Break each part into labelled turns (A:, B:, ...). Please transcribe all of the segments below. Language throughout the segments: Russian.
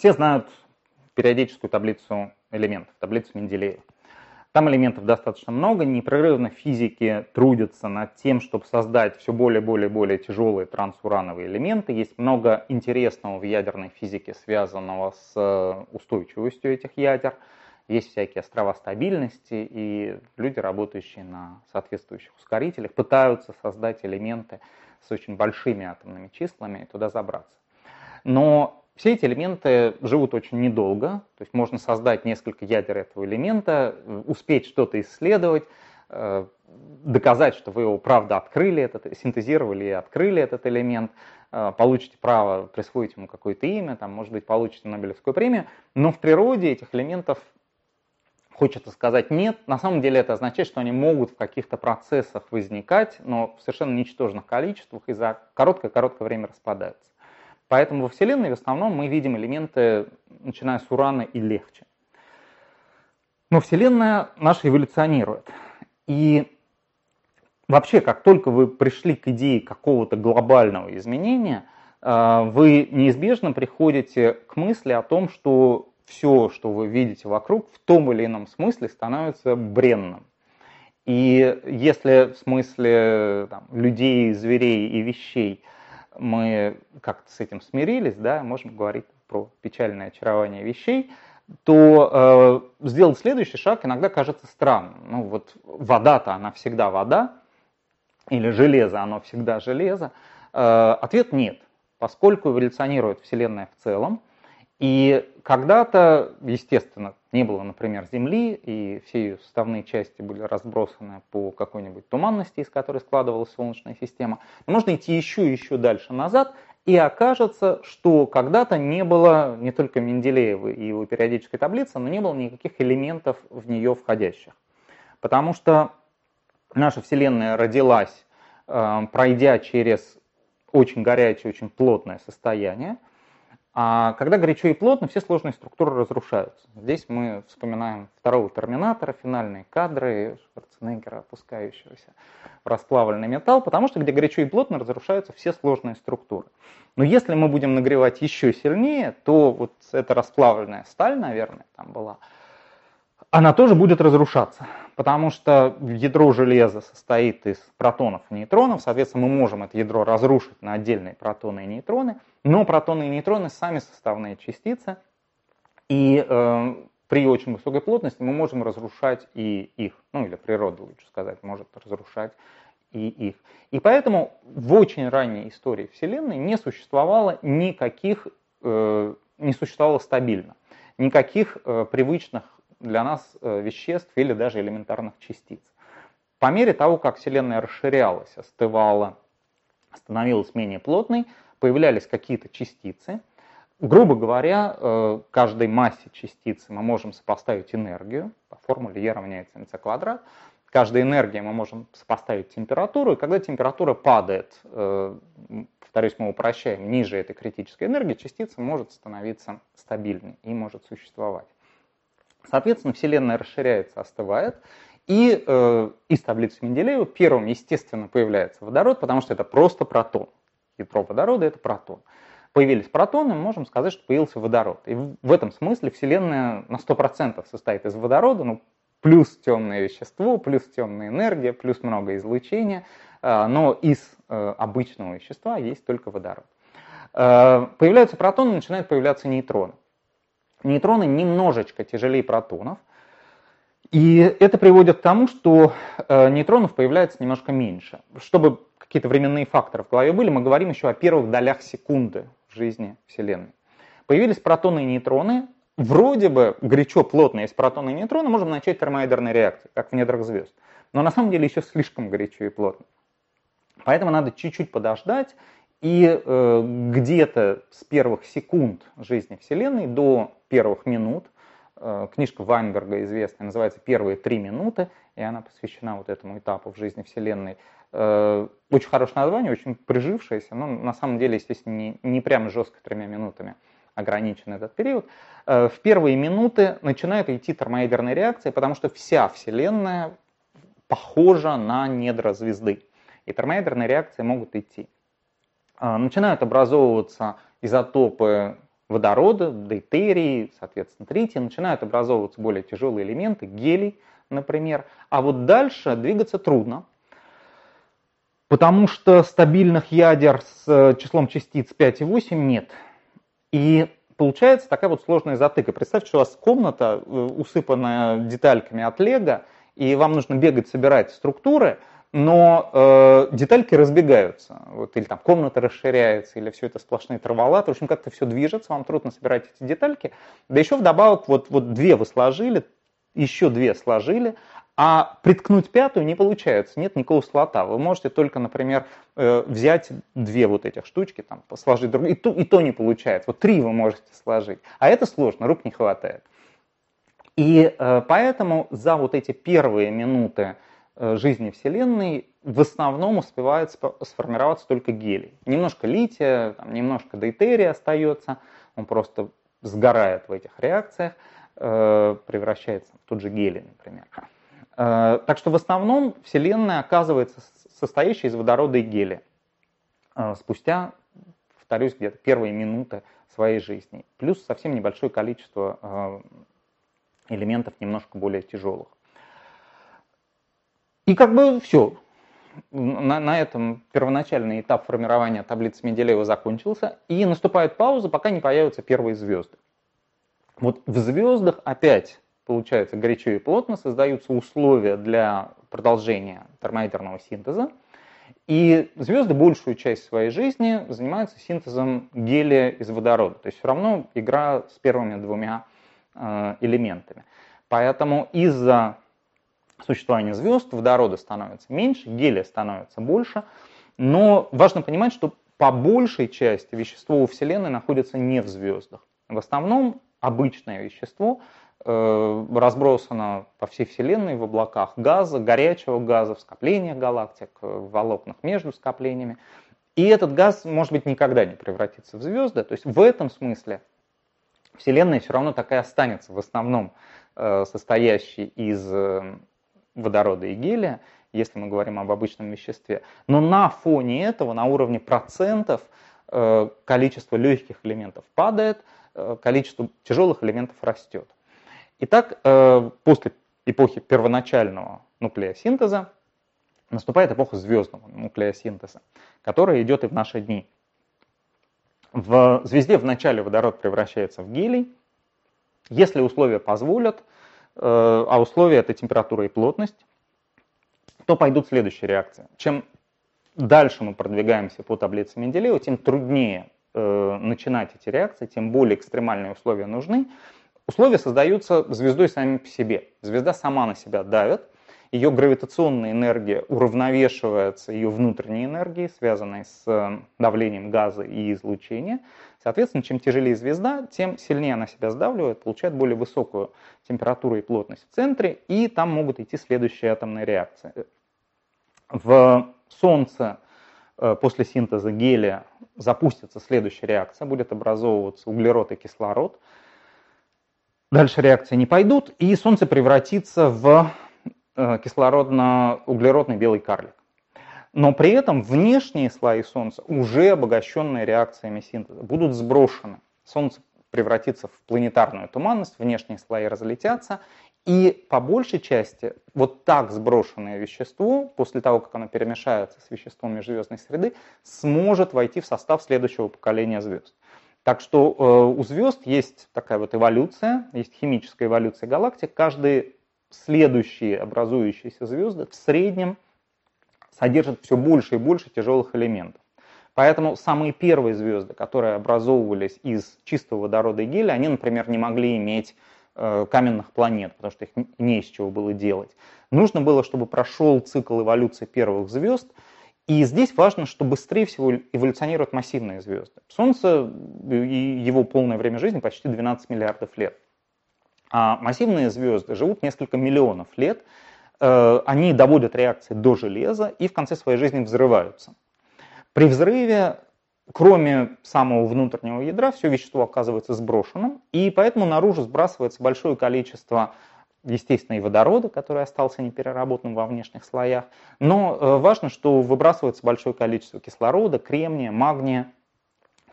A: Все знают периодическую таблицу элементов, таблицу Менделеева. Там элементов достаточно много, непрерывно физики трудятся над тем, чтобы создать все более, более, более тяжелые трансурановые элементы. Есть много интересного в ядерной физике, связанного с э, устойчивостью этих ядер. Есть всякие острова стабильности, и люди, работающие на соответствующих ускорителях, пытаются создать элементы с очень большими атомными числами и туда забраться. Но все эти элементы живут очень недолго, то есть можно создать несколько ядер этого элемента, успеть что-то исследовать, э, доказать, что вы его правда открыли, этот, синтезировали и открыли этот элемент, э, получите право присвоить ему какое-то имя, там, может быть, получите Нобелевскую премию, но в природе этих элементов хочется сказать нет. На самом деле это означает, что они могут в каких-то процессах возникать, но в совершенно ничтожных количествах и за короткое-короткое время распадаются. Поэтому во Вселенной в основном мы видим элементы, начиная с урана и легче. Но Вселенная наша эволюционирует. И вообще, как только вы пришли к идее какого-то глобального изменения, э, вы неизбежно приходите к мысли о том, что все, что вы видите вокруг, в том или ином смысле становится бренным. И если в смысле там, людей, зверей и вещей – мы как-то с этим смирились, да, можем говорить про печальное очарование вещей, то э, сделать следующий шаг иногда кажется странным. Ну вот вода-то она всегда вода, или железо, оно всегда железо. Э, ответ нет, поскольку эволюционирует Вселенная в целом, и когда-то, естественно, не было, например, Земли, и все ее составные части были разбросаны по какой-нибудь туманности, из которой складывалась Солнечная система. Но можно идти еще и еще дальше назад, и окажется, что когда-то не было не только Менделеева и его периодической таблицы, но не было никаких элементов в нее входящих. Потому что наша Вселенная родилась, э, пройдя через очень горячее, очень плотное состояние – а когда горячо и плотно, все сложные структуры разрушаются. Здесь мы вспоминаем второго Терминатора, финальные кадры Шварценеггера, опускающегося в расплавленный металл, потому что где горячо и плотно разрушаются все сложные структуры. Но если мы будем нагревать еще сильнее, то вот эта расплавленная сталь, наверное, там была, она тоже будет разрушаться, потому что ядро железа состоит из протонов и нейтронов, соответственно, мы можем это ядро разрушить на отдельные протоны и нейтроны, но протоны и нейтроны сами составные частицы, и э, при очень высокой плотности мы можем разрушать и их, ну или природа, лучше сказать, может разрушать и их. И поэтому в очень ранней истории Вселенной не существовало никаких, э, не существовало стабильно, никаких э, привычных для нас э, веществ или даже элементарных частиц. По мере того, как Вселенная расширялась, остывала, становилась менее плотной, появлялись какие-то частицы. Грубо говоря, э, каждой массе частицы мы можем сопоставить энергию. По формуле E равняется mc квадрат. Каждой энергии мы можем сопоставить температуру. И когда температура падает, э, повторюсь, мы упрощаем, ниже этой критической энергии, частица может становиться стабильной и может существовать. Соответственно, Вселенная расширяется, остывает, и э, из таблицы Менделеева первым, естественно, появляется водород, потому что это просто протон. Ядро водорода – это протон. Появились протоны, мы можем сказать, что появился водород. И в этом смысле Вселенная на 100% состоит из водорода, ну, плюс темное вещество, плюс темная энергия, плюс много излучения, э, но из э, обычного вещества есть только водород. Э, появляются протоны, начинают появляться нейтроны. Нейтроны немножечко тяжелее протонов, и это приводит к тому, что э, нейтронов появляется немножко меньше. Чтобы какие-то временные факторы в голове были, мы говорим еще о первых долях секунды в жизни Вселенной. Появились протоны и нейтроны, вроде бы горячо, плотно есть протоны и нейтроны, можем начать термоядерные реакции, как в недрах звезд. Но на самом деле еще слишком горячо и плотно. Поэтому надо чуть-чуть подождать и э, где-то с первых секунд жизни Вселенной до первых минут, э, книжка Вайнберга известная, называется «Первые три минуты», и она посвящена вот этому этапу в жизни Вселенной. Э, очень хорошее название, очень прижившееся, но на самом деле, естественно, не, не прям жестко тремя минутами ограничен этот период. Э, в первые минуты начинает идти термоядерная реакция, потому что вся Вселенная похожа на недра звезды. И термоядерные реакции могут идти. А, начинают образовываться изотопы водорода, дейтерий, соответственно, тритий, начинают образовываться более тяжелые элементы, гелий, например. А вот дальше двигаться трудно, потому что стабильных ядер с э, числом частиц 5 и 8 нет. И получается такая вот сложная затыка. Представьте, что у вас комната, э, усыпанная детальками от лего, и вам нужно бегать, собирать структуры, но э, детальки разбегаются, вот, или там комната расширяется, или все это сплошные траволаты, в общем, как-то все движется, вам трудно собирать эти детальки. Да еще вдобавок, вот, вот две вы сложили, еще две сложили, а приткнуть пятую не получается, нет никакого слота. Вы можете только, например, э, взять две вот этих штучки, там, сложить друг, и то, и то не получается. Вот три вы можете сложить, а это сложно, рук не хватает. И э, поэтому за вот эти первые минуты жизни Вселенной в основном успевает сформироваться только гелий. Немножко лития, там, немножко дейтерия остается, он просто сгорает в этих реакциях, превращается в тот же гелий, например. Э, так что в основном Вселенная оказывается состоящей из водорода и гелия. Э, спустя, повторюсь, где-то первые минуты своей жизни. Плюс совсем небольшое количество э, элементов немножко более тяжелых. И как бы все. На, на этом первоначальный этап формирования таблицы Менделеева закончился, и наступает пауза, пока не появятся первые звезды. Вот в звездах опять получается горячо и плотно, создаются условия для продолжения термоядерного синтеза. И звезды большую часть своей жизни занимаются синтезом гелия из водорода. То есть все равно игра с первыми двумя э, элементами. Поэтому из-за существования звезд водорода становится меньше, гелия становится больше. Но важно понимать, что по большей части вещество у Вселенной находится не в звездах. В основном обычное вещество Э, разбросано по всей Вселенной в облаках газа, горячего газа, в скоплениях галактик, э, в волокнах между скоплениями. И этот газ, может быть, никогда не превратится в звезды. То есть в этом смысле Вселенная все равно такая останется, в основном э, состоящей из водорода и гелия, если мы говорим об обычном веществе. Но на фоне этого, на уровне процентов, количество легких элементов падает, количество тяжелых элементов растет. Итак, э, после эпохи первоначального нуклеосинтеза наступает эпоха звездного нуклеосинтеза, которая идет и в наши дни. В звезде вначале водород превращается в гелий. Если условия позволят, э, а условия это температура и плотность, то пойдут следующие реакции. Чем дальше мы продвигаемся по таблице Менделеева, тем труднее э, начинать эти реакции, тем более экстремальные условия нужны. Условия создаются звездой сами по себе. Звезда сама на себя давит, ее гравитационная энергия уравновешивается ее внутренней энергией, связанной с э, давлением газа и излучения. Соответственно, чем тяжелее звезда, тем сильнее она себя сдавливает, получает более высокую температуру и плотность в центре, и там могут идти следующие атомные реакции. В Солнце э, после синтеза гелия запустится следующая реакция, будет образовываться углерод и кислород – Дальше реакции не пойдут, и Солнце превратится в кислородно-углеродный белый карлик. Но при этом внешние слои Солнца, уже обогащенные реакциями синтеза, будут сброшены. Солнце превратится в планетарную туманность, внешние слои разлетятся, и по большей части вот так сброшенное вещество, после того, как оно перемешается с веществом межзвездной среды, сможет войти в состав следующего поколения звезд. Так что э, у звезд есть такая вот эволюция, есть химическая эволюция галактик. Каждые следующие образующиеся звезды в среднем содержат все больше и больше тяжелых элементов. Поэтому самые первые звезды, которые образовывались из чистого водорода и гелия, они, например, не могли иметь э, каменных планет, потому что их не из чего было делать. Нужно было, чтобы прошел цикл эволюции первых звезд – и здесь важно, что быстрее всего эволюционируют массивные звезды. Солнце и его полное время жизни почти 12 миллиардов лет. А массивные звезды живут несколько миллионов лет, э, они доводят реакции до железа и в конце своей жизни взрываются. При взрыве, кроме самого внутреннего ядра, все вещество оказывается сброшенным, и поэтому наружу сбрасывается большое количество естественно, и водорода, который остался непереработанным во внешних слоях. Но э, важно, что выбрасывается большое количество кислорода, кремния, магния.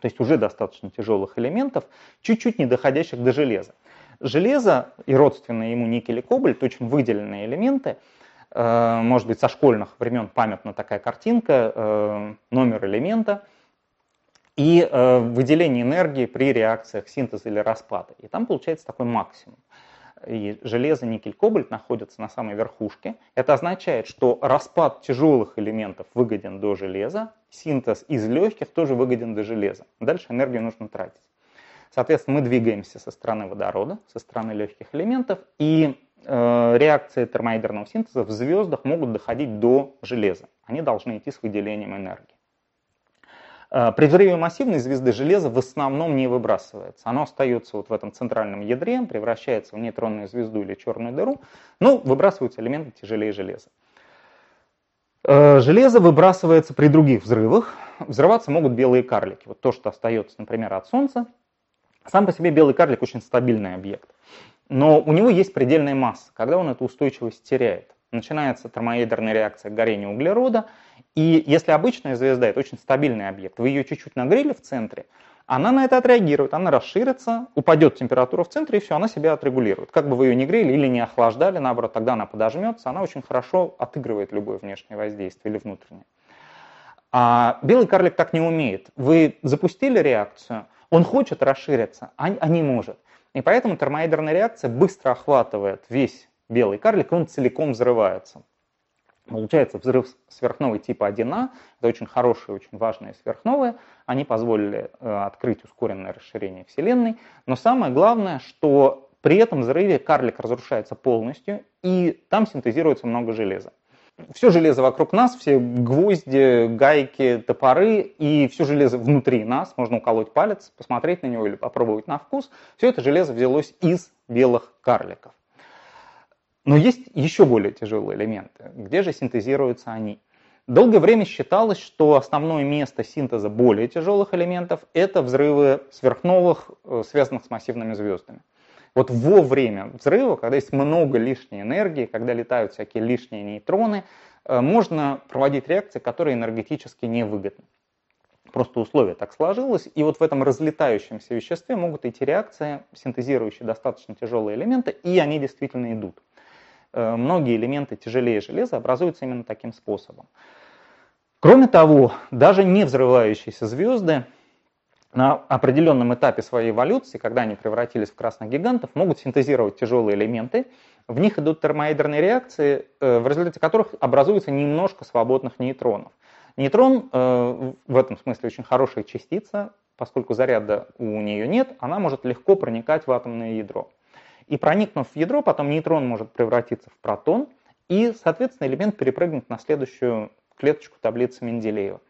A: то есть уже достаточно тяжелых элементов, чуть-чуть не доходящих до железа. Железо и родственные ему никель и кобальт, очень выделенные элементы, э, может быть, со школьных времен памятна такая картинка, э, номер элемента и э, выделение энергии при реакциях синтеза или распада. И там получается такой максимум и железо, никель, кобальт находятся на самой верхушке. Это означает, что распад тяжелых элементов выгоден до железа, синтез из легких тоже выгоден до железа. Дальше энергию нужно тратить. Соответственно, мы двигаемся со стороны водорода, со стороны легких элементов, и э, реакции термоядерного синтеза в звездах могут доходить до железа. Они должны идти с выделением энергии. Э, при взрыве массивной звезды железо в основном не выбрасывается. Оно остается вот в этом центральном ядре, превращается в нейтронную звезду или черную дыру, но выбрасываются элементы тяжелее железа. Э, железо выбрасывается при других взрывах. Взрываться могут белые карлики. Вот то, что остается, например, от Солнца. Сам по себе белый карлик очень стабильный объект. Но у него есть предельная масса, когда он эту устойчивость теряет. Начинается термоядерная реакция горения углерода, и если обычная звезда – это очень стабильный объект, вы ее чуть-чуть нагрели в центре, она на это отреагирует, она расширится, упадет температура в центре, и все, она себя отрегулирует. Как бы вы ее не грели или не охлаждали, наоборот, тогда она подожмется, она очень хорошо отыгрывает любое внешнее воздействие или внутреннее. А белый карлик так не умеет. Вы запустили реакцию, он хочет расшириться, а, а не может. И поэтому термоядерная реакция быстро охватывает весь белый карлик, он целиком взрывается. Получается взрыв сверхновой типа 1А, это очень хорошие, очень важные сверхновые, они позволили э, открыть ускоренное расширение Вселенной, но самое главное, что при этом взрыве карлик разрушается полностью, и там синтезируется много железа. Все железо вокруг нас, все гвозди, гайки, топоры и все железо внутри нас, можно уколоть палец, посмотреть на него или попробовать на вкус, все это железо взялось из белых карликов. Но есть еще более тяжелые элементы. Где же синтезируются они? Долгое время считалось, что основное место синтеза более тяжелых элементов – это взрывы сверхновых, э, связанных с массивными звездами. Вот во время взрыва, когда есть много лишней энергии, когда летают всякие лишние нейтроны, э, можно проводить реакции, которые энергетически невыгодны. Просто условие так сложилось, и вот в этом разлетающемся веществе могут идти реакции, синтезирующие достаточно тяжелые элементы, и они действительно идут. Э, многие элементы тяжелее железа образуются именно таким способом. Кроме того, даже не взрывающиеся звезды на определенном этапе своей эволюции, когда они превратились в красных гигантов, могут синтезировать тяжелые элементы. В них идут термоядерные реакции, э, в результате которых образуется немножко свободных нейтронов. Нейтрон э, в этом смысле очень хорошая частица, поскольку заряда у нее нет, она может легко проникать в атомное ядро. И проникнув в ядро, потом нейтрон может превратиться в протон, и, соответственно, элемент перепрыгнет на следующую клеточку таблицы Менделеева.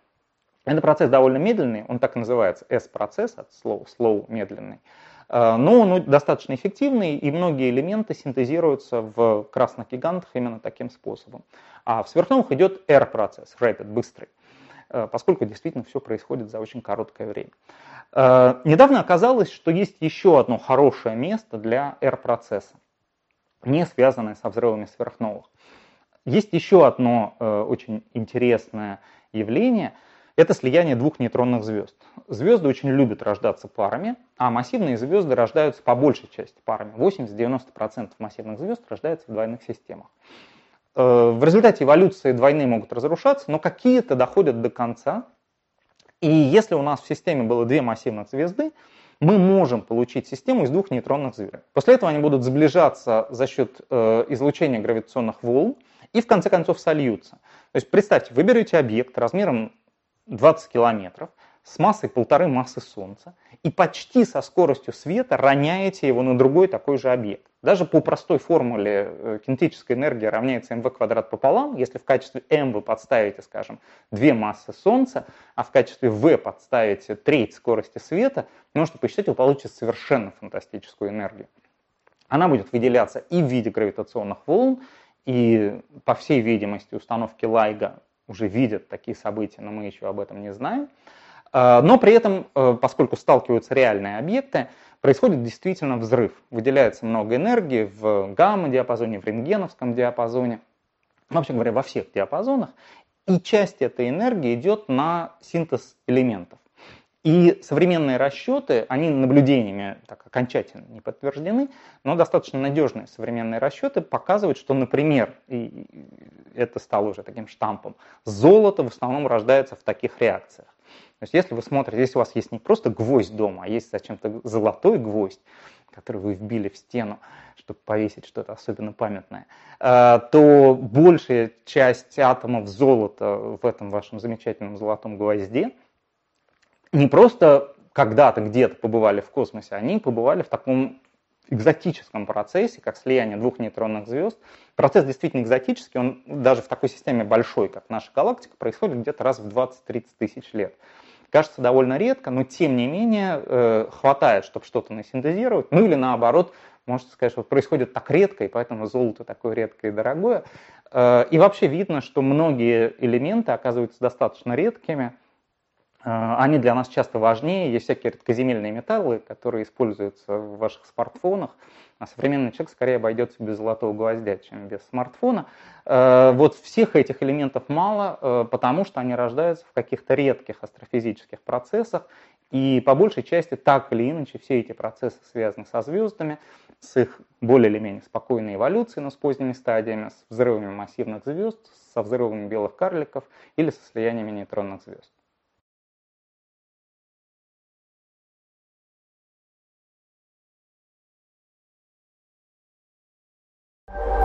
A: Этот процесс довольно медленный, он так и называется S-процесс, от слова slow, медленный. Э, но он достаточно эффективный, и многие элементы синтезируются в красных гигантах именно таким способом. А в сверхновых идет R-процесс, rapid, быстрый, э, поскольку действительно все происходит за очень короткое время. Э, недавно оказалось, что есть еще одно хорошее место для R-процесса, не связанное со взрывами сверхновых. Есть еще одно очень интересное явление – это слияние двух нейтронных звезд. Звезды очень любят рождаться парами, а массивные звезды рождаются по большей части парами. 80-90% массивных звезд рождаются в двойных системах. Э, в результате эволюции двойные могут разрушаться, но какие-то доходят до конца, и если у нас в системе было две массивных звезды, мы можем получить систему из двух нейтронных звезд. После этого они будут сближаться за счет э, излучения гравитационных волн и в конце концов сольются. То есть представьте, вы берете объект размером 20 километров с массой полторы массы Солнца и почти со скоростью света роняете его на другой такой же объект. Даже по простой формуле э, кинетическая энергия равняется mv квадрат пополам. Если в качестве m вы подставите, скажем, две массы Солнца, а в качестве v подставите треть скорости света, можете посчитать, вы получите совершенно фантастическую энергию. Она будет выделяться и в виде гравитационных волн, и, по всей видимости, установки Лайга уже видят такие события, но мы еще об этом не знаем. А, но при этом, э, поскольку сталкиваются реальные объекты, происходит действительно взрыв. Выделяется много энергии в гамма-диапазоне, в рентгеновском диапазоне, вообще говоря, во всех диапазонах. И часть этой энергии идет на синтез элементов. И современные расчеты, они наблюдениями так окончательно не подтверждены, но достаточно надежные современные расчеты показывают, что, например, и это стало уже таким штампом, золото в основном рождается в таких реакциях. То есть если вы смотрите, если у вас есть не просто гвоздь дома, а есть зачем-то золотой гвоздь, который вы вбили в стену, чтобы повесить что-то особенно памятное, э, то большая часть атомов золота в этом вашем замечательном золотом гвозде – не просто когда-то где-то побывали в космосе, они побывали в таком экзотическом процессе, как слияние двух нейтронных звезд. Процесс действительно экзотический, он даже в такой системе большой, как наша галактика, происходит где-то раз в 20-30 тысяч лет. Кажется довольно редко, но тем не менее э, хватает, чтобы что-то насинтезировать. Ну или наоборот, можно сказать, что происходит так редко, и поэтому золото такое редкое и дорогое. Э, и вообще видно, что многие элементы оказываются достаточно редкими, они для нас часто важнее. Есть всякие редкоземельные металлы, которые используются в ваших смартфонах. А современный человек скорее обойдется без золотого гвоздя, чем без смартфона. Э, вот всех этих элементов мало, э, потому что они рождаются в каких-то редких астрофизических процессах. И по большей части так или иначе все эти процессы связаны со звездами, с их более или менее спокойной эволюцией, но с поздними стадиями, с взрывами массивных звезд, со взрывами белых карликов или со слияниями нейтронных звезд. you